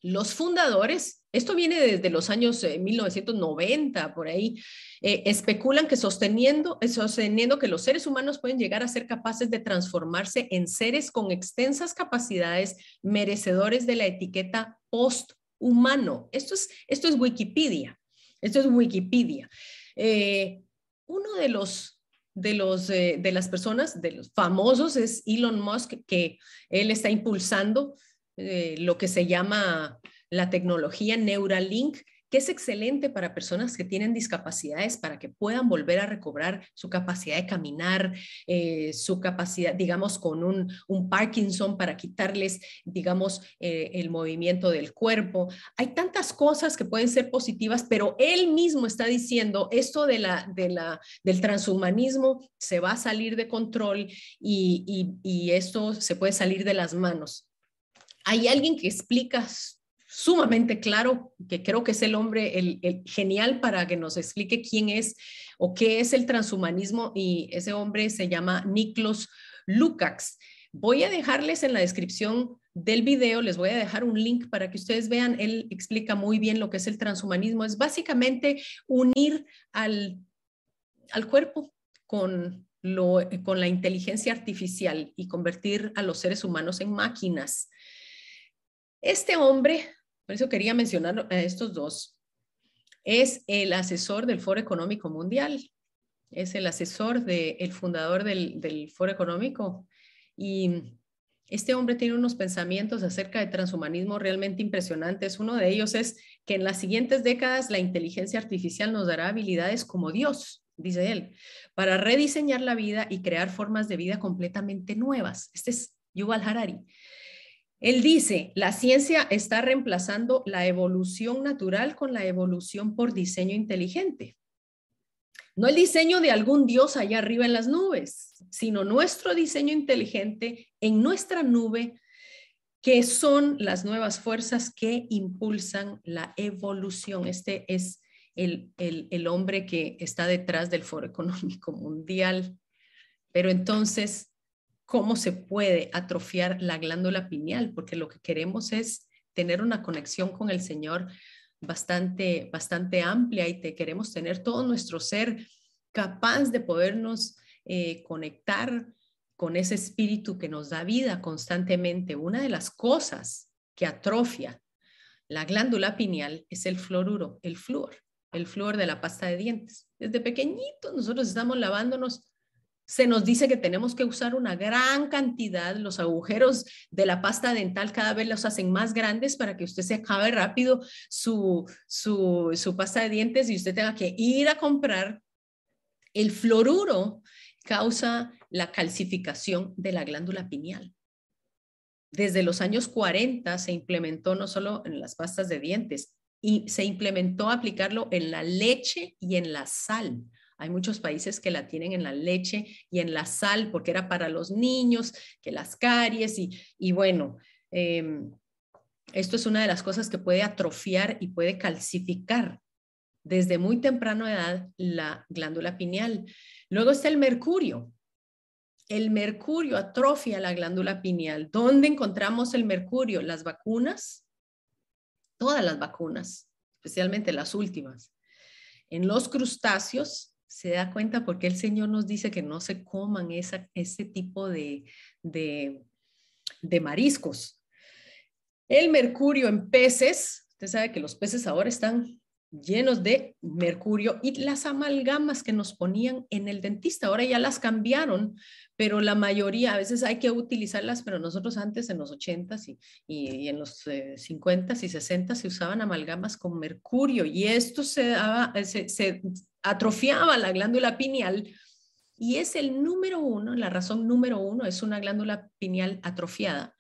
Los fundadores, esto viene desde los años 1990, eh, por ahí, eh, especulan que sosteniendo, eh, sosteniendo que los seres humanos pueden llegar a ser capaces de transformarse en seres con extensas capacidades merecedores de la etiqueta post-humano. Esto es, esto es Wikipedia. Esto es Wikipedia. Eh, uno de los de, los, eh, de las personas, de los famosos, es Elon Musk, que él está impulsando eh, lo que se llama la tecnología Neuralink, que es excelente para personas que tienen discapacidades, para que puedan volver a recobrar su capacidad de caminar, eh, su capacidad, digamos, con un, un Parkinson para quitarles, digamos, eh, el movimiento del cuerpo. Hay tantas cosas que pueden ser positivas, pero él mismo está diciendo esto de la, de la, del transhumanismo se va a salir de control y, y, y esto se puede salir de las manos. Hay alguien que explica sumamente claro, que creo que es el hombre el, genial para que nos explique quién es o qué es el transhumanismo y ese hombre se llama Niklos Lukács. Voy a dejarles en la descripción del video, les voy a dejar un link para que ustedes vean, él explica muy bien lo que es el transhumanismo, es básicamente unir al, al cuerpo con, lo, con la inteligencia artificial y convertir a los seres humanos en máquinas. Este hombre por eso quería mencionar a estos dos. Es el asesor del Foro Económico Mundial, es el asesor del fundador del, del Foro Económico y este hombre tiene unos pensamientos acerca de transhumanismo realmente impresionantes. Uno de ellos es que en las siguientes décadas la inteligencia artificial nos dará habilidades como Dios, dice él, para rediseñar la vida y crear formas de vida completamente nuevas. Este es Yuval Harari. Él dice, la ciencia está reemplazando la evolución natural con la evolución por diseño inteligente. No el diseño de algún dios allá arriba en las nubes, sino nuestro diseño inteligente en nuestra nube, que son las nuevas fuerzas que impulsan la evolución. Este es el, el hombre que está detrás del Foro Económico Mundial. Pero entonces, cómo se puede atrofiar la glándula pineal, porque lo que queremos es tener una conexión con el Señor bastante, bastante amplia y te queremos tener todo nuestro ser capaz de podernos eh, conectar con ese espíritu que nos da vida constantemente. Una de las cosas que atrofia la glándula pineal es el fluoruro, el flúor, el flúor de la pasta de dientes. Desde pequeñitos nosotros estamos lavándonos se nos dice que tenemos que usar una gran cantidad, los agujeros de la pasta dental cada vez los hacen más grandes para que usted se acabe rápido su, su, pasta de dientes y usted tenga que ir a comprar. El fluoruro causa la calcificación de la glándula pineal. Desde los años 40 se implementó no solo en las pastas de dientes, y se implementó aplicarlo en la leche y en la sal hay muchos países que la tienen en la leche y en la sal porque era para los niños, que las caries y, bueno, em, esto es una de las cosas que puede atrofiar y puede calcificar desde muy temprana edad la glándula pineal. Luego está el mercurio. El mercurio atrofia la glándula pineal. ¿Dónde encontramos el mercurio? Las vacunas, todas las vacunas, especialmente las últimas. En los crustáceos, se da cuenta porque el Señor nos dice que no se coman esa, ese tipo de, de, de mariscos. El mercurio en peces, usted sabe que los peces ahora están llenos de mercurio y las amalgamas que nos ponían en el dentista, ahora ya las cambiaron, pero la mayoría, a veces hay que utilizarlas, pero nosotros antes en los 80s y, y, en los 50s eh, y 60s se usaban amalgamas con mercurio y esto se, daba, se, se atrofiaba la glándula pineal y es el número uno, la razón número uno es una glándula pineal atrofiada.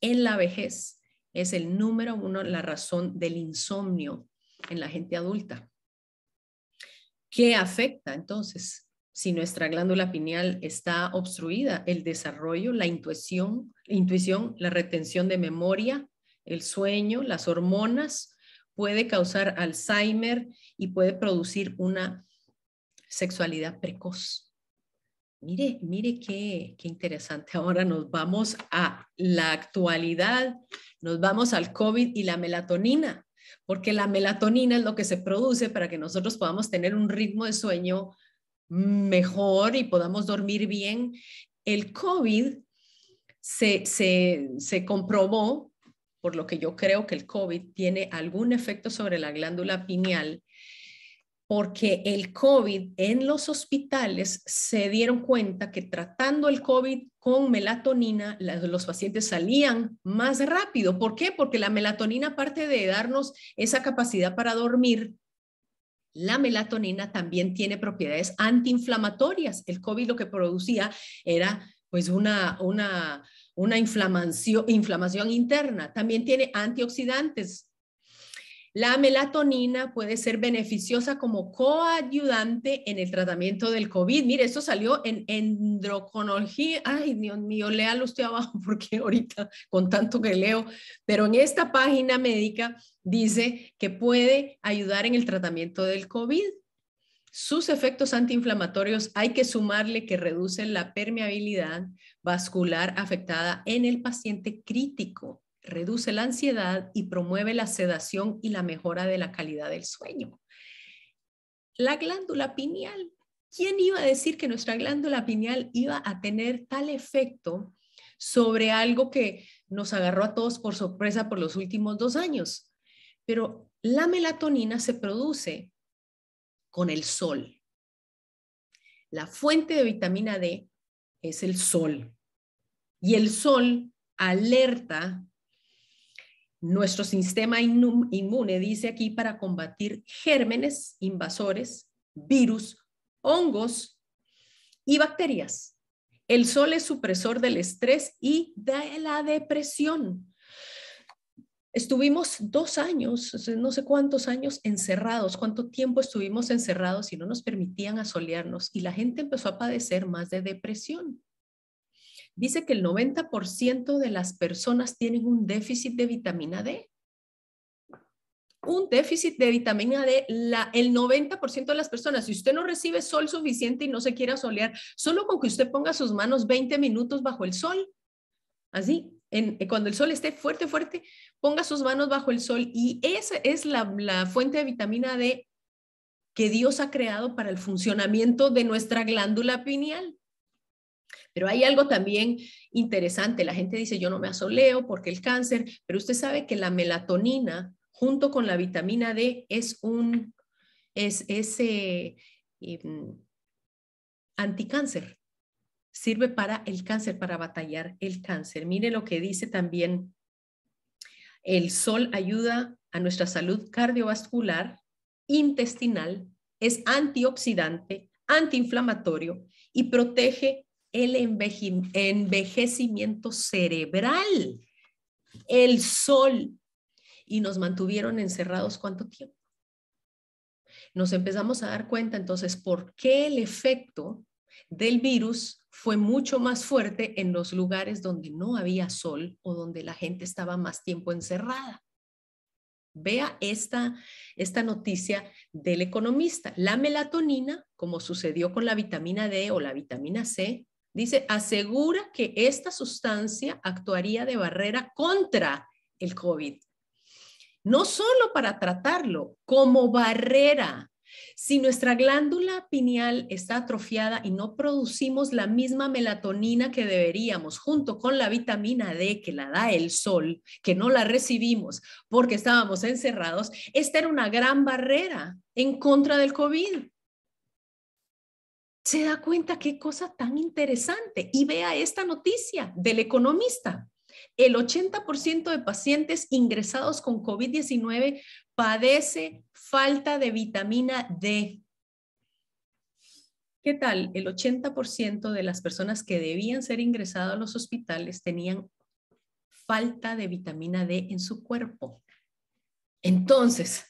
En la vejez es el número uno la razón del insomnio en la gente adulta. ¿Qué afecta entonces si nuestra glándula pineal está obstruida? El desarrollo, la intuición, intuición, la retención de memoria, el sueño, las hormonas, puede causar Alzheimer y puede producir una sexualidad precoz. Mire, mire qué, qué interesante. Ahora nos vamos a la actualidad, nos vamos al COVID y la melatonina, porque la melatonina es lo que se produce para que nosotros podamos tener un ritmo de sueño mejor y podamos dormir bien. El COVID se, se, se comprobó por lo que yo creo que el COVID tiene algún efecto sobre la glándula pineal, porque el COVID en los hospitales se dieron cuenta que tratando el COVID con melatonina, los pacientes salían más rápido. ¿Por qué? Porque la melatonina, aparte de darnos esa capacidad para dormir, la melatonina también tiene propiedades antiinflamatorias. El COVID lo que producía era pues una, una, una inflamación, inflamación interna. También tiene antioxidantes. La melatonina puede ser beneficiosa como coayudante en el tratamiento del COVID. Mire, esto salió en endocrinología. Ay, Dios mío, léalo usted abajo porque ahorita con tanto que leo, pero en esta página médica dice que puede ayudar en el tratamiento del COVID. Sus efectos antiinflamatorios hay que sumarle que reducen la permeabilidad vascular afectada en el paciente crítico, reduce la ansiedad y promueve la sedación y la mejora de la calidad del sueño. La glándula pineal. ¿Quién iba a decir que nuestra glándula pineal iba a tener tal efecto sobre algo que nos agarró a todos por sorpresa por los últimos dos años? Pero la melatonina se produce con el sol. La fuente de vitamina D es el sol. Y el sol alerta nuestro sistema inmune, dice aquí, para combatir gérmenes invasores, virus, hongos y bacterias. El sol es supresor del estrés y de la depresión. Estuvimos dos años, no sé cuántos años encerrados, cuánto tiempo estuvimos encerrados y no nos permitían asolearnos y la gente empezó a padecer más de depresión. Dice que el 90% de las personas tienen un déficit de vitamina D. Un déficit de vitamina D, el 90% de las personas, si usted no recibe sol suficiente y no se quiere asolear, solo con que usted ponga sus manos 20 minutos bajo el sol, así, cuando el sol esté fuerte, fuerte, ponga sus manos bajo el sol y esa es la, fuente de vitamina D que Dios ha creado para el funcionamiento de nuestra glándula pineal. Pero hay algo también interesante. La gente dice, yo no me asoleo porque el cáncer, pero usted sabe que la melatonina junto con la vitamina D es un, es ese em, anticáncer sirve para el cáncer, para batallar el cáncer. Mire lo que dice también, el sol ayuda a nuestra salud cardiovascular, intestinal, es antioxidante, antiinflamatorio y protege el envejecimiento cerebral. El sol. Y nos mantuvieron encerrados cuánto tiempo. Nos empezamos a dar cuenta entonces por qué el efecto del virus fue mucho más fuerte en los lugares donde no había sol o donde la gente estaba más tiempo encerrada. Vea esta, esta noticia del economista. La melatonina, como sucedió con la vitamina D o la vitamina C, dice, asegura que esta sustancia actuaría de barrera contra el COVID. No solo para tratarlo, como barrera si nuestra glándula pineal está atrofiada y no producimos la misma melatonina que deberíamos, junto con la vitamina D que la da el sol, que no la recibimos porque estábamos encerrados, esta era una gran barrera en contra del COVID. Se da cuenta qué cosa tan interesante y vea esta noticia del economista. El 80% de pacientes ingresados con COVID-19 padece falta de vitamina D. ¿Qué tal? El 80% de las personas que debían ser ingresadas a los hospitales tenían falta de vitamina D en su cuerpo. Entonces,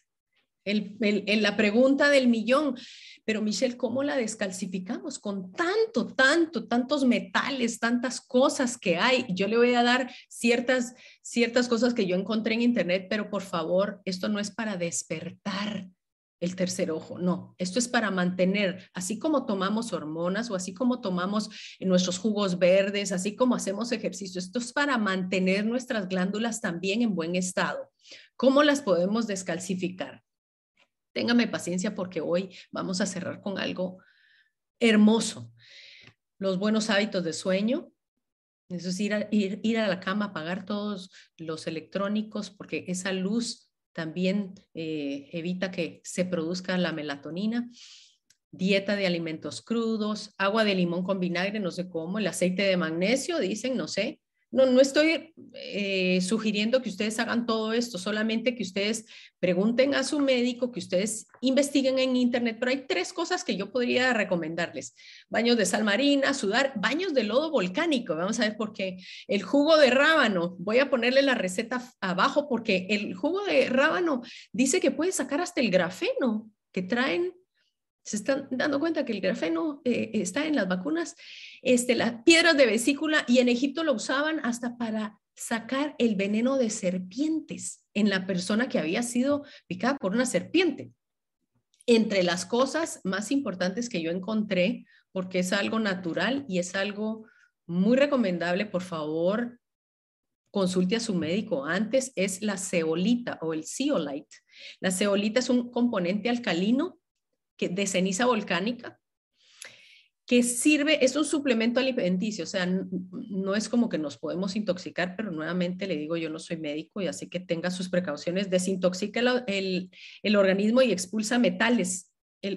en la pregunta del millón, pero Michelle, ¿cómo la descalcificamos con tanto, tanto, tantos metales, tantas cosas que hay? Yo le voy a dar ciertas, ciertas cosas que yo encontré en internet, pero por favor, esto no es para despertar el tercer ojo, no, esto es para mantener, así como tomamos hormonas o así como tomamos nuestros jugos verdes, así como hacemos ejercicio, esto es para mantener nuestras glándulas también en buen estado. ¿Cómo las podemos descalcificar? Téngame paciencia porque hoy vamos a cerrar con algo hermoso. Los buenos hábitos de sueño. Eso es ir a, ir, a la cama, apagar todos los electrónicos porque esa luz también eh, evita que se produzca la melatonina. Dieta de alimentos crudos, agua de limón con vinagre, no sé cómo, el aceite de magnesio, dicen, no sé, no, no estoy eh, sugiriendo que ustedes hagan todo esto, solamente que ustedes pregunten a su médico, que ustedes investiguen en internet, pero hay tres cosas que yo podría recomendarles. Baños de sal marina, sudar, baños de lodo volcánico, vamos a ver por qué. El jugo de rábano, voy a ponerle la receta abajo porque el jugo de rábano dice que puede sacar hasta el grafeno que traen se están dando cuenta que el grafeno eh, está en las vacunas, este, las piedras de vesícula, y en Egipto lo usaban hasta para sacar el veneno de serpientes en la persona que había sido picada por una serpiente. Entre las cosas más importantes que yo encontré, porque es algo natural y es algo muy recomendable, por favor, consulte a su médico antes, es la ceolita o el zeolite. La ceolita es un componente alcalino que, de ceniza volcánica que sirve, es un suplemento alimenticio, o sea, no, es como que nos podemos intoxicar, pero nuevamente le digo, yo no soy médico y así que tenga sus precauciones, desintoxica el, el, organismo y expulsa metales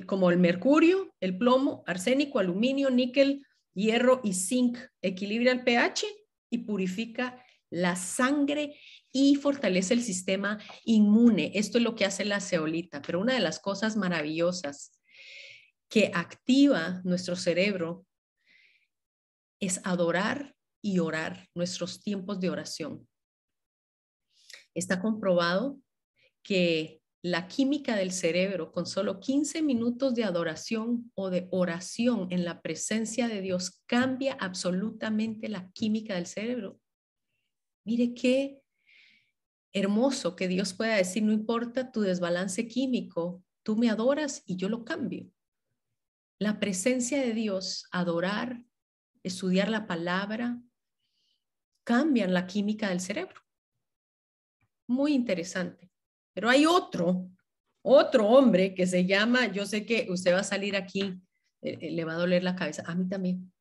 como el mercurio, el plomo, arsénico, aluminio, níquel, hierro y zinc, equilibra el pH y purifica la sangre y fortalece el sistema inmune. Esto es lo que hace la ceolita, pero una de las cosas maravillosas que activa nuestro cerebro es adorar y orar, nuestros tiempos de oración. Está comprobado que la química del cerebro con solo 15 minutos de adoración o de oración en la presencia de Dios cambia absolutamente la química del cerebro. Mire qué hermoso que Dios pueda decir, no importa tu desbalance químico, tú me adoras y yo lo cambio. La presencia de Dios, adorar, estudiar la palabra, cambian la química del cerebro. Muy interesante. Pero hay otro, otro hombre que se llama, yo sé que usted va a salir aquí, eh, eh, le va a doler la cabeza, a mí también.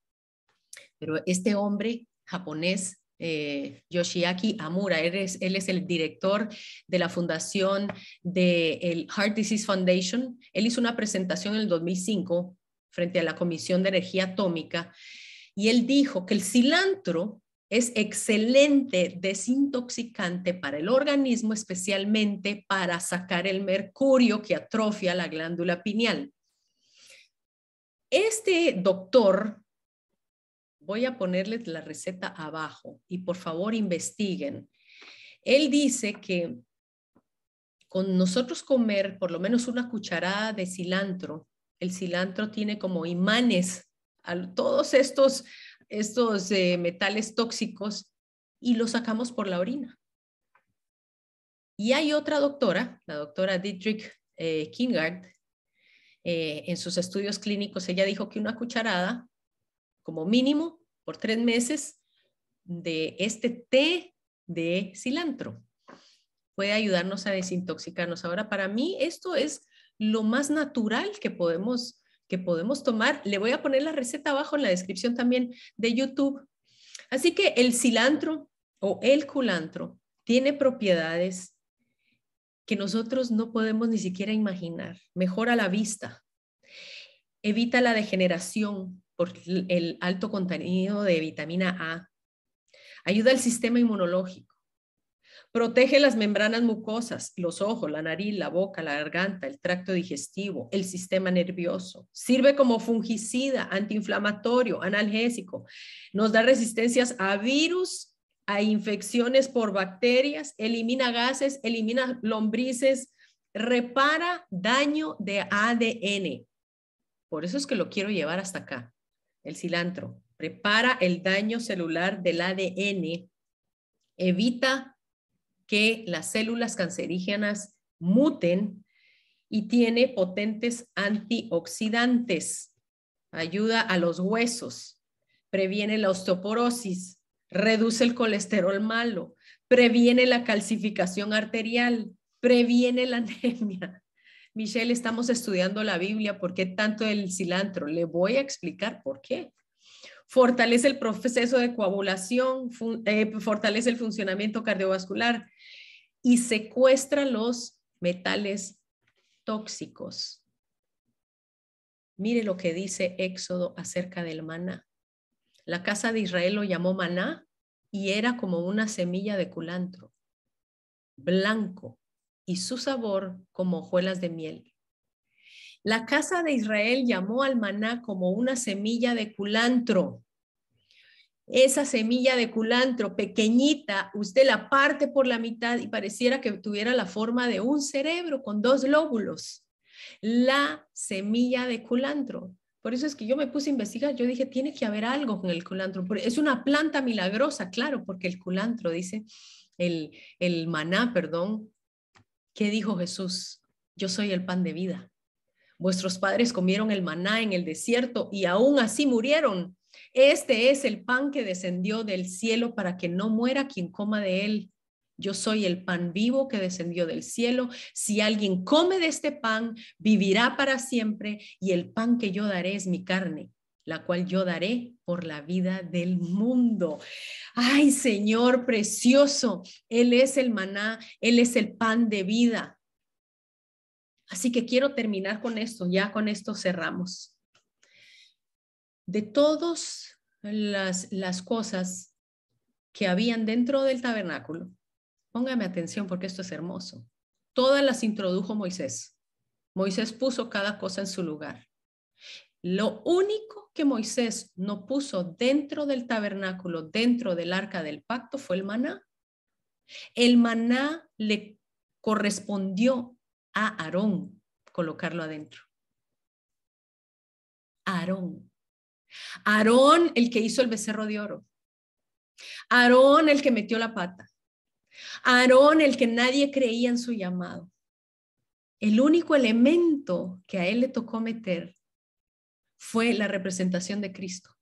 Pero este hombre japonés, eh, Yoshiaki Amura, él es, el director de la fundación del el Heart Disease Foundation. Él hizo una presentación en el 2005 frente a la Comisión de Energía Atómica y él dijo que el cilantro es excelente desintoxicante para el organismo, especialmente para sacar el mercurio que atrofia la glándula pineal. Este doctor, voy a ponerles la receta abajo y por favor investiguen. Él dice que con nosotros comer por lo menos una cucharada de cilantro, el cilantro tiene como imanes a todos estos estos eh, metales tóxicos y los sacamos por la orina. Y hay otra doctora, la doctora Dietrich eh, Kingard, eh, en sus estudios clínicos, ella dijo que una cucharada, como mínimo, por tres meses, de este té de cilantro puede ayudarnos a desintoxicarnos. Ahora, para mí, esto es lo más natural que podemos que podemos tomar. Le voy a poner la receta abajo en la descripción también de YouTube. Así que el cilantro o el culantro tiene propiedades que nosotros no podemos ni siquiera imaginar. Mejora la vista, evita la degeneración por el alto contenido de vitamina A, ayuda al sistema inmunológico, Protege las membranas mucosas, los ojos, la nariz, la boca, la garganta, el tracto digestivo, el sistema nervioso. Sirve como fungicida, antiinflamatorio, analgésico. Nos da resistencias a virus, a infecciones por bacterias, elimina gases, elimina lombrices, repara daño de ADN. Por eso es que lo quiero llevar hasta acá, el cilantro. Prepara el daño celular del ADN, evita que las células cancerígenas muten y tiene potentes antioxidantes. Ayuda a los huesos, previene la osteoporosis, reduce el colesterol malo, previene la calcificación arterial, previene la anemia. Michelle, estamos estudiando la Biblia, ¿por qué tanto el cilantro? Le voy a explicar por qué fortalece el proceso de coagulación, eh, fortalece el funcionamiento cardiovascular y secuestra los metales tóxicos. Mire lo que dice Éxodo acerca del maná. La casa de Israel lo llamó maná y era como una semilla de culantro, blanco y su sabor como hojuelas de miel. La casa de Israel llamó al maná como una semilla de culantro. Esa semilla de culantro pequeñita, usted la parte por la mitad y pareciera que tuviera la forma de un cerebro con dos lóbulos. La semilla de culantro. Por eso es que yo me puse a investigar, yo dije, tiene que haber algo con el culantro. Es una planta milagrosa, claro, porque el culantro, dice el, el maná, perdón, ¿qué dijo Jesús? Yo soy el pan de vida. Vuestros padres comieron el maná en el desierto y aún así murieron. Este es el pan que descendió del cielo para que no muera quien coma de él. Yo soy el pan vivo que descendió del cielo. Si alguien come de este pan, vivirá para siempre y el pan que yo daré es mi carne, la cual yo daré por la vida del mundo. Ay, Señor precioso, Él es el maná, Él es el pan de vida. Así que quiero terminar con esto, ya con esto cerramos. De todas las, las cosas que habían dentro del tabernáculo, póngame atención porque esto es hermoso. Todas las introdujo Moisés. Moisés puso cada cosa en su lugar. Lo único que Moisés no puso dentro del tabernáculo, dentro del arca del pacto, fue el maná. El maná le correspondió a Aarón colocarlo adentro. Aarón. Aarón el que hizo el becerro de oro. Aarón el que metió la pata. Aarón el que nadie creía en su llamado. El único elemento que a él le tocó meter fue la representación de Cristo.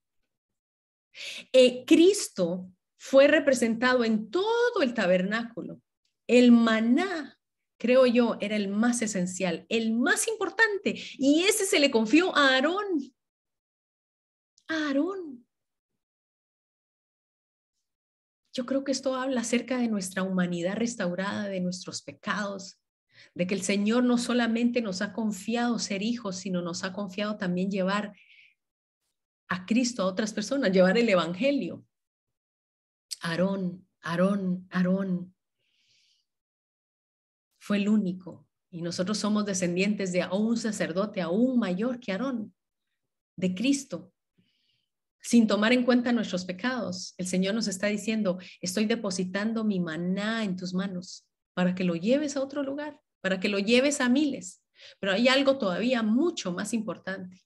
Eh, Cristo fue representado en todo el tabernáculo. El maná, creo yo, era el más esencial, el más importante, y ese se le confió a Aarón. A Aarón. Yo creo que esto habla acerca de nuestra humanidad restaurada, de nuestros pecados, de que el Señor no solamente nos ha confiado ser hijos, sino nos ha confiado también llevar a Cristo a otras personas, llevar el Evangelio. Aarón, Aarón, Aarón fue el único. Y nosotros somos descendientes de un sacerdote aún mayor que Aarón, de Cristo. Sin tomar en cuenta nuestros pecados, el Señor nos está diciendo, estoy depositando mi maná en tus manos para que lo lleves a otro lugar para que lo lleves a miles. Pero hay algo todavía mucho más importante,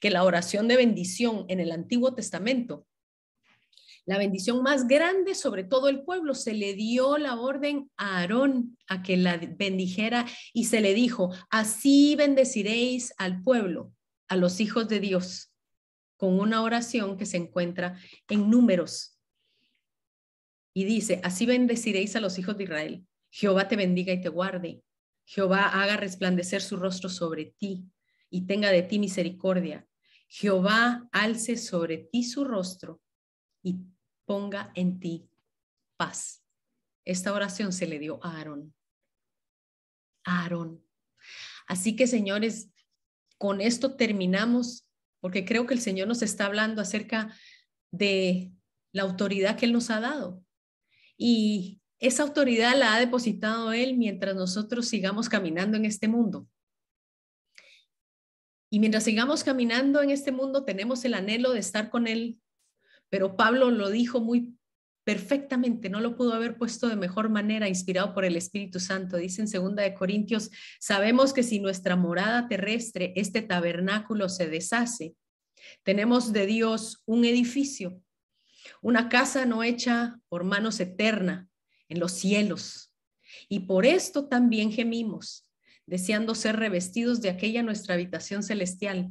que la oración de bendición en el Antiguo Testamento. La bendición más grande sobre todo el pueblo, se le dio la orden a Aarón a que la bendijera y se le dijo, así bendeciréis al pueblo, a los hijos de Dios, con una oración que se encuentra en números. Y dice, así bendeciréis a los hijos de Israel. Jehová te bendiga y te guarde. Jehová haga resplandecer su rostro sobre ti y tenga de ti misericordia. Jehová alce sobre ti su rostro y ponga en ti paz. Esta oración se le dio a Aarón. A Aarón. Así que, señores, con esto terminamos, porque creo que el Señor nos está hablando acerca de la autoridad que Él nos ha dado. Y esa autoridad la ha depositado Él mientras nosotros sigamos caminando en este mundo. Y mientras sigamos caminando en este mundo, tenemos el anhelo de estar con Él. Pero Pablo lo dijo muy perfectamente, no lo pudo haber puesto de mejor manera, inspirado por el Espíritu Santo. Dice en segunda de Corintios, sabemos que si nuestra morada terrestre, este tabernáculo se deshace, tenemos de Dios un edificio, una casa no hecha por manos eterna, en los cielos. Y por esto también gemimos, deseando ser revestidos de aquella nuestra habitación celestial,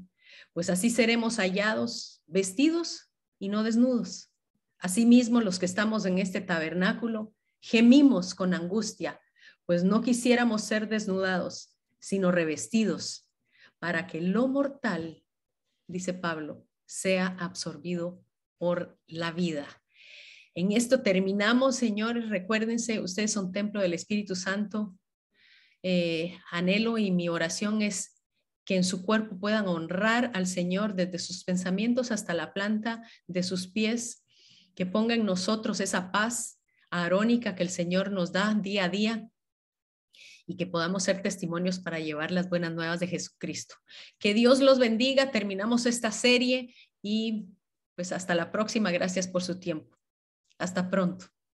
pues así seremos hallados vestidos y no desnudos. Asimismo, los que estamos en este tabernáculo, gemimos con angustia, pues no quisiéramos ser desnudados, sino revestidos, para que lo mortal, dice Pablo, sea absorbido por la vida. En esto terminamos, señores. Recuérdense, ustedes son templo del Espíritu Santo. Eh, anhelo y mi oración es que en su cuerpo puedan honrar al Señor desde sus pensamientos hasta la planta de sus pies, que ponga en nosotros esa paz arónica que el Señor nos da día a día y que podamos ser testimonios para llevar las buenas nuevas de Jesucristo. Que Dios los bendiga. Terminamos esta serie y pues hasta la próxima. Gracias por su tiempo. Hasta pronto.